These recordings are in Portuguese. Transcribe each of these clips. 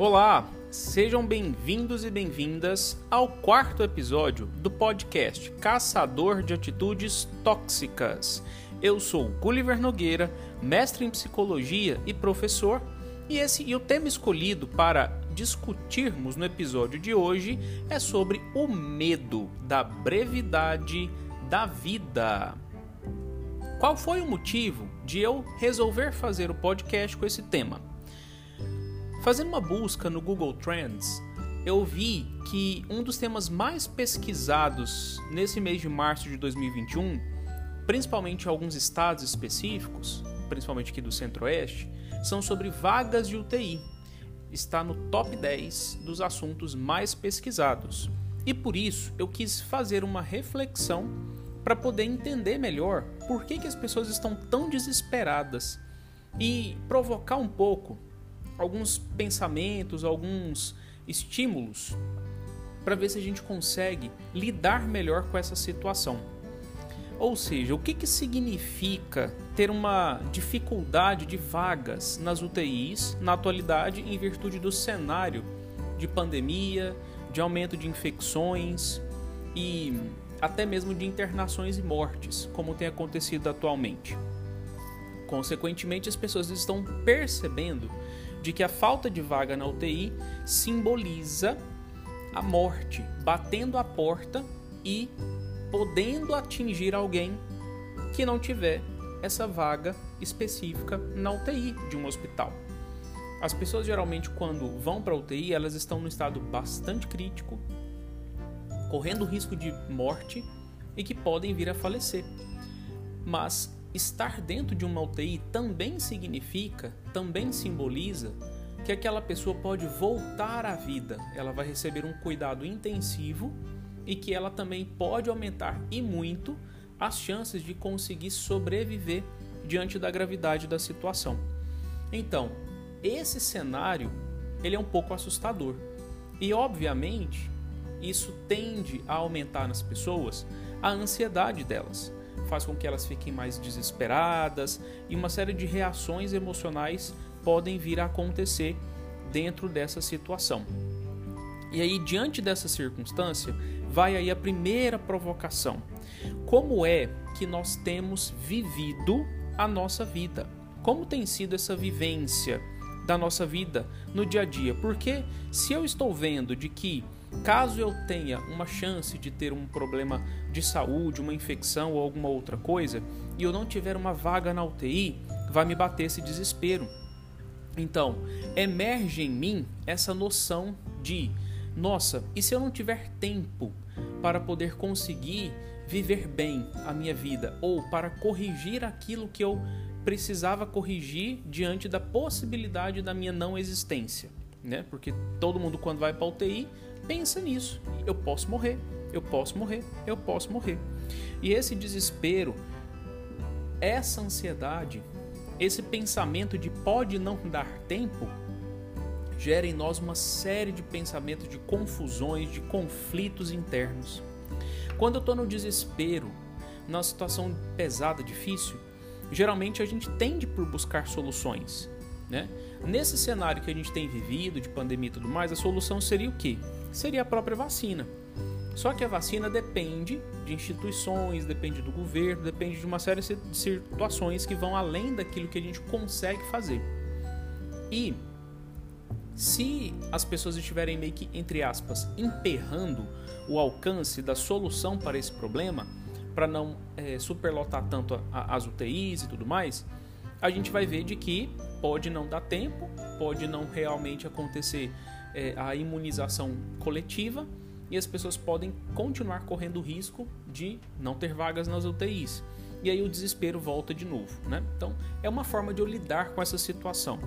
Olá, sejam bem-vindos e bem-vindas ao quarto episódio do podcast Caçador de Atitudes Tóxicas. Eu sou Gulliver Nogueira, mestre em psicologia e professor, e esse e o tema escolhido para discutirmos no episódio de hoje é sobre o medo da brevidade da vida. Qual foi o motivo de eu resolver fazer o podcast com esse tema? Fazendo uma busca no Google Trends, eu vi que um dos temas mais pesquisados nesse mês de março de 2021, principalmente em alguns estados específicos, principalmente aqui do Centro-Oeste, são sobre vagas de UTI. Está no top 10 dos assuntos mais pesquisados. E por isso eu quis fazer uma reflexão para poder entender melhor por que, que as pessoas estão tão desesperadas e provocar um pouco alguns pensamentos, alguns estímulos para ver se a gente consegue lidar melhor com essa situação. Ou seja, o que, que significa ter uma dificuldade de vagas nas UTIs na atualidade em virtude do cenário de pandemia, de aumento de infecções e até mesmo de internações e mortes, como tem acontecido atualmente. Consequentemente, as pessoas estão percebendo de que a falta de vaga na UTI simboliza a morte batendo a porta e podendo atingir alguém que não tiver essa vaga específica na UTI de um hospital. As pessoas geralmente quando vão para a UTI, elas estão no estado bastante crítico, correndo risco de morte e que podem vir a falecer. Mas estar dentro de uma UTI também significa, também simboliza que aquela pessoa pode voltar à vida, ela vai receber um cuidado intensivo e que ela também pode aumentar e muito as chances de conseguir sobreviver diante da gravidade da situação. Então, esse cenário ele é um pouco assustador. E obviamente, isso tende a aumentar nas pessoas a ansiedade delas faz com que elas fiquem mais desesperadas e uma série de reações emocionais podem vir a acontecer dentro dessa situação. E aí, diante dessa circunstância, vai aí a primeira provocação. Como é que nós temos vivido a nossa vida? Como tem sido essa vivência da nossa vida no dia a dia? Porque se eu estou vendo de que Caso eu tenha uma chance de ter um problema de saúde, uma infecção ou alguma outra coisa, e eu não tiver uma vaga na UTI, vai me bater esse desespero. Então, emerge em mim essa noção de: nossa, e se eu não tiver tempo para poder conseguir viver bem a minha vida ou para corrigir aquilo que eu precisava corrigir diante da possibilidade da minha não existência, né? Porque todo mundo quando vai para UTI pensa nisso. Eu posso morrer, eu posso morrer, eu posso morrer. E esse desespero, essa ansiedade, esse pensamento de pode não dar tempo, gera em nós uma série de pensamentos de confusões, de conflitos internos. Quando eu estou no desespero, numa situação pesada, difícil, geralmente a gente tende por buscar soluções. Né? Nesse cenário que a gente tem vivido, de pandemia e tudo mais, a solução seria o quê? Seria a própria vacina. Só que a vacina depende de instituições, depende do governo, depende de uma série de situações que vão além daquilo que a gente consegue fazer. E se as pessoas estiverem meio que, entre aspas, emperrando o alcance da solução para esse problema, para não é, superlotar tanto a, as UTIs e tudo mais, a gente vai ver de que pode não dar tempo, pode não realmente acontecer é, a imunização coletiva e as pessoas podem continuar correndo o risco de não ter vagas nas UTIs. E aí o desespero volta de novo, né? Então é uma forma de eu lidar com essa situação.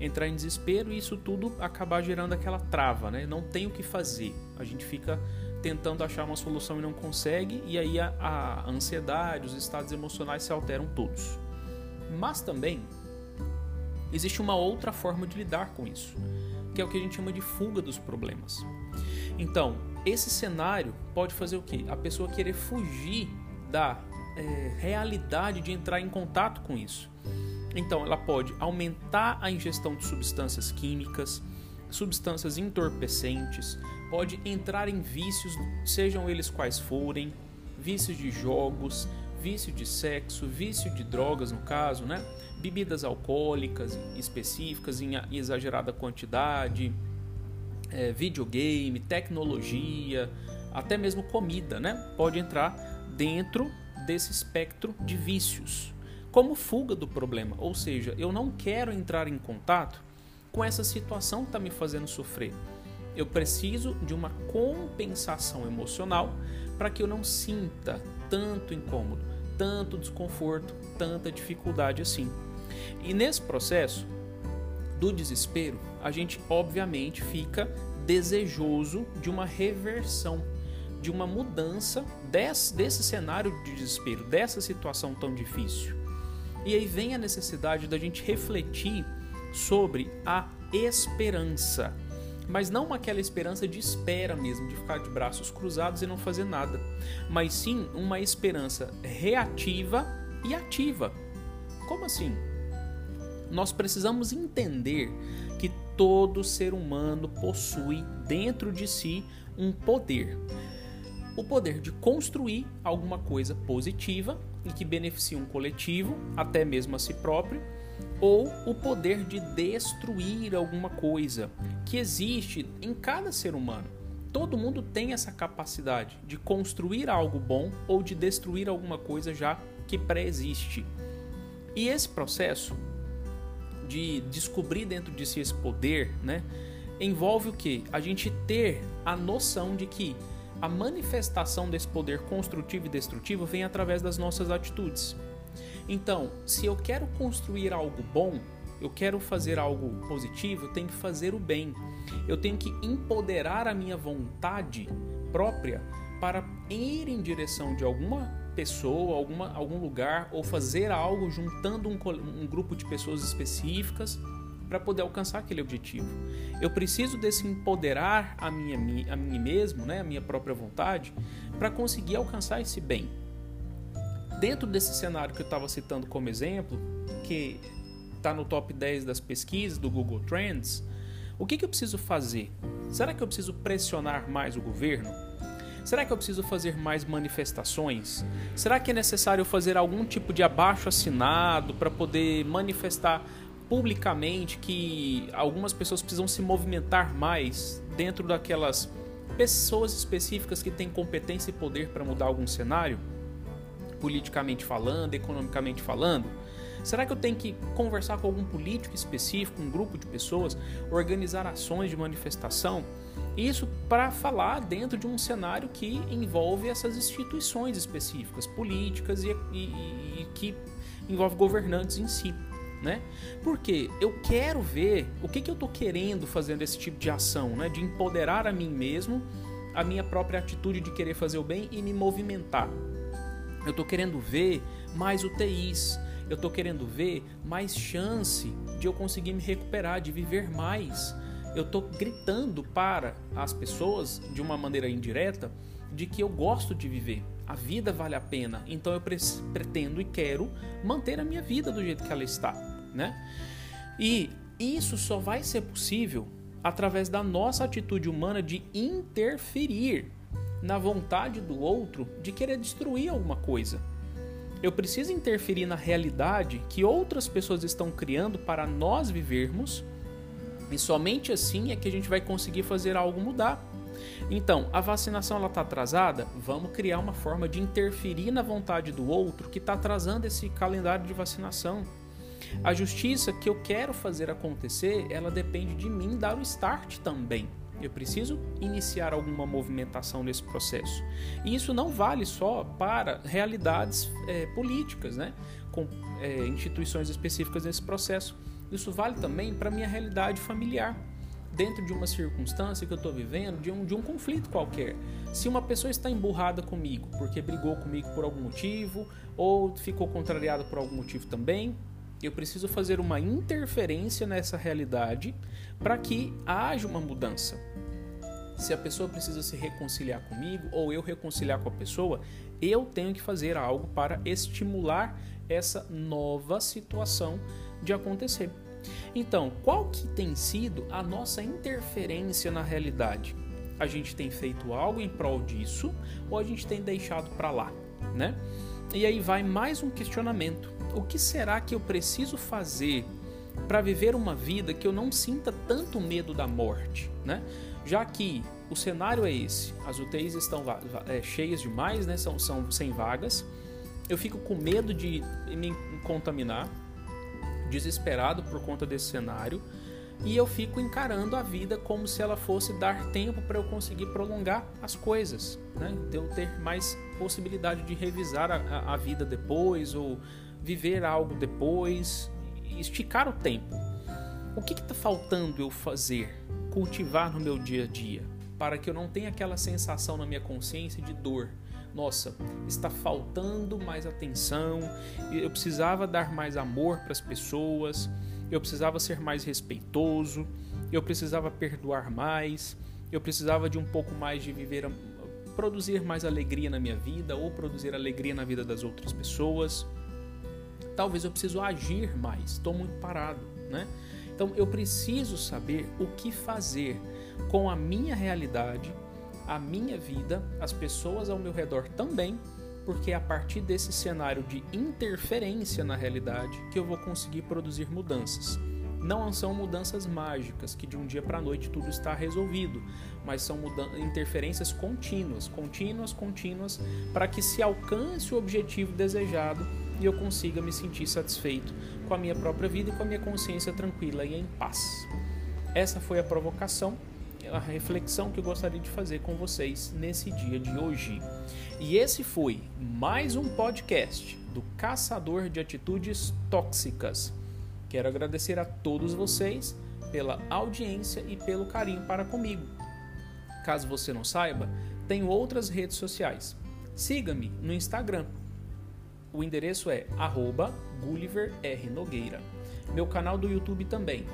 Entrar em desespero e isso tudo acabar gerando aquela trava, né? Não tem o que fazer. A gente fica tentando achar uma solução e não consegue, e aí a, a ansiedade, os estados emocionais se alteram todos. Mas também existe uma outra forma de lidar com isso que é o que a gente chama de fuga dos problemas. Então, esse cenário pode fazer o quê? A pessoa querer fugir da é, realidade de entrar em contato com isso. Então, ela pode aumentar a ingestão de substâncias químicas, substâncias entorpecentes, pode entrar em vícios, sejam eles quais forem, vícios de jogos, vício de sexo, vício de drogas no caso, né? Bebidas alcoólicas específicas em exagerada quantidade, é, videogame, tecnologia, até mesmo comida, né? Pode entrar dentro desse espectro de vícios, como fuga do problema. Ou seja, eu não quero entrar em contato com essa situação que está me fazendo sofrer. Eu preciso de uma compensação emocional para que eu não sinta tanto incômodo, tanto desconforto, tanta dificuldade assim. E nesse processo do desespero, a gente obviamente fica desejoso de uma reversão, de uma mudança desse, desse cenário de desespero, dessa situação tão difícil. E aí vem a necessidade da gente refletir sobre a esperança mas não aquela esperança de espera mesmo, de ficar de braços cruzados e não fazer nada, mas sim uma esperança reativa e ativa. Como assim? Nós precisamos entender que todo ser humano possui dentro de si um poder. O poder de construir alguma coisa positiva e que beneficie um coletivo, até mesmo a si próprio, ou o poder de destruir alguma coisa que existe em cada ser humano. Todo mundo tem essa capacidade de construir algo bom ou de destruir alguma coisa já que pré-existe. E esse processo de descobrir dentro de si esse poder, né, envolve o que? A gente ter a noção de que a manifestação desse poder construtivo e destrutivo vem através das nossas atitudes. Então, se eu quero construir algo bom, eu quero fazer algo positivo, eu tenho que fazer o bem. Eu tenho que empoderar a minha vontade própria para ir em direção de alguma pessoa, alguma, algum lugar ou fazer algo juntando um, um grupo de pessoas específicas para poder alcançar aquele objetivo. Eu preciso desse empoderar a minha, a mim mesmo, né, a minha própria vontade, para conseguir alcançar esse bem dentro desse cenário que eu estava citando como exemplo, que está no top 10 das pesquisas do Google Trends, o que, que eu preciso fazer? Será que eu preciso pressionar mais o governo? Será que eu preciso fazer mais manifestações? Será que é necessário fazer algum tipo de abaixo assinado para poder manifestar publicamente que algumas pessoas precisam se movimentar mais dentro daquelas pessoas específicas que têm competência e poder para mudar algum cenário? Politicamente falando, economicamente falando? Será que eu tenho que conversar com algum político específico, um grupo de pessoas, organizar ações de manifestação? Isso para falar dentro de um cenário que envolve essas instituições específicas, políticas e, e, e que envolve governantes em si. Né? Porque eu quero ver o que, que eu estou querendo fazendo esse tipo de ação, né? de empoderar a mim mesmo, a minha própria atitude de querer fazer o bem e me movimentar. Eu estou querendo ver mais UTIs. Eu estou querendo ver mais chance de eu conseguir me recuperar, de viver mais. Eu estou gritando para as pessoas, de uma maneira indireta, de que eu gosto de viver. A vida vale a pena. Então eu pretendo e quero manter a minha vida do jeito que ela está, né? E isso só vai ser possível através da nossa atitude humana de interferir na vontade do outro de querer destruir alguma coisa. Eu preciso interferir na realidade que outras pessoas estão criando para nós vivermos, e somente assim é que a gente vai conseguir fazer algo mudar. Então, a vacinação está atrasada? Vamos criar uma forma de interferir na vontade do outro que está atrasando esse calendário de vacinação. A justiça que eu quero fazer acontecer, ela depende de mim dar o start também. Eu preciso iniciar alguma movimentação nesse processo. E isso não vale só para realidades é, políticas, né? com é, instituições específicas nesse processo. Isso vale também para a minha realidade familiar. Dentro de uma circunstância que eu estou vivendo, de um, de um conflito qualquer. Se uma pessoa está emburrada comigo porque brigou comigo por algum motivo, ou ficou contrariada por algum motivo também, eu preciso fazer uma interferência nessa realidade para que haja uma mudança. Se a pessoa precisa se reconciliar comigo ou eu reconciliar com a pessoa, eu tenho que fazer algo para estimular essa nova situação de acontecer. Então, qual que tem sido a nossa interferência na realidade? A gente tem feito algo em prol disso ou a gente tem deixado para lá, né? E aí vai mais um questionamento. O que será que eu preciso fazer para viver uma vida que eu não sinta tanto medo da morte, né? Já que o cenário é esse, as UTIs estão é, cheias demais, né? São, são sem vagas. Eu fico com medo de me contaminar, desesperado por conta desse cenário, e eu fico encarando a vida como se ela fosse dar tempo para eu conseguir prolongar as coisas, né? De eu ter mais possibilidade de revisar a, a vida depois ou viver algo depois, esticar o tempo. O que está faltando eu fazer, cultivar no meu dia a dia, para que eu não tenha aquela sensação na minha consciência de dor? Nossa, está faltando mais atenção, eu precisava dar mais amor para as pessoas, eu precisava ser mais respeitoso, eu precisava perdoar mais, eu precisava de um pouco mais de viver, produzir mais alegria na minha vida ou produzir alegria na vida das outras pessoas talvez eu preciso agir mais, estou muito parado, né? Então eu preciso saber o que fazer com a minha realidade, a minha vida, as pessoas ao meu redor também, porque é a partir desse cenário de interferência na realidade que eu vou conseguir produzir mudanças. Não são mudanças mágicas, que de um dia para a noite tudo está resolvido, mas são interferências contínuas, contínuas, contínuas, para que se alcance o objetivo desejado e eu consiga me sentir satisfeito com a minha própria vida e com a minha consciência tranquila e em paz. Essa foi a provocação, a reflexão que eu gostaria de fazer com vocês nesse dia de hoje. E esse foi mais um podcast do Caçador de Atitudes Tóxicas. Quero agradecer a todos vocês pela audiência e pelo carinho para comigo. Caso você não saiba, tenho outras redes sociais. Siga-me no Instagram, o endereço é @gulliverrnogueira. Meu canal do YouTube também.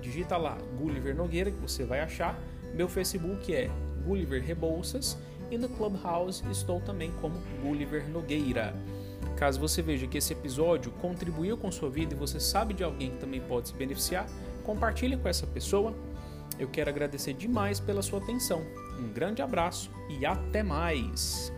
Digita lá Gulliver Nogueira que você vai achar. Meu Facebook é Gulliver Rebouças e no Clubhouse estou também como Gulliver Nogueira. Caso você veja que esse episódio contribuiu com sua vida e você sabe de alguém que também pode se beneficiar, compartilhe com essa pessoa. Eu quero agradecer demais pela sua atenção. Um grande abraço e até mais!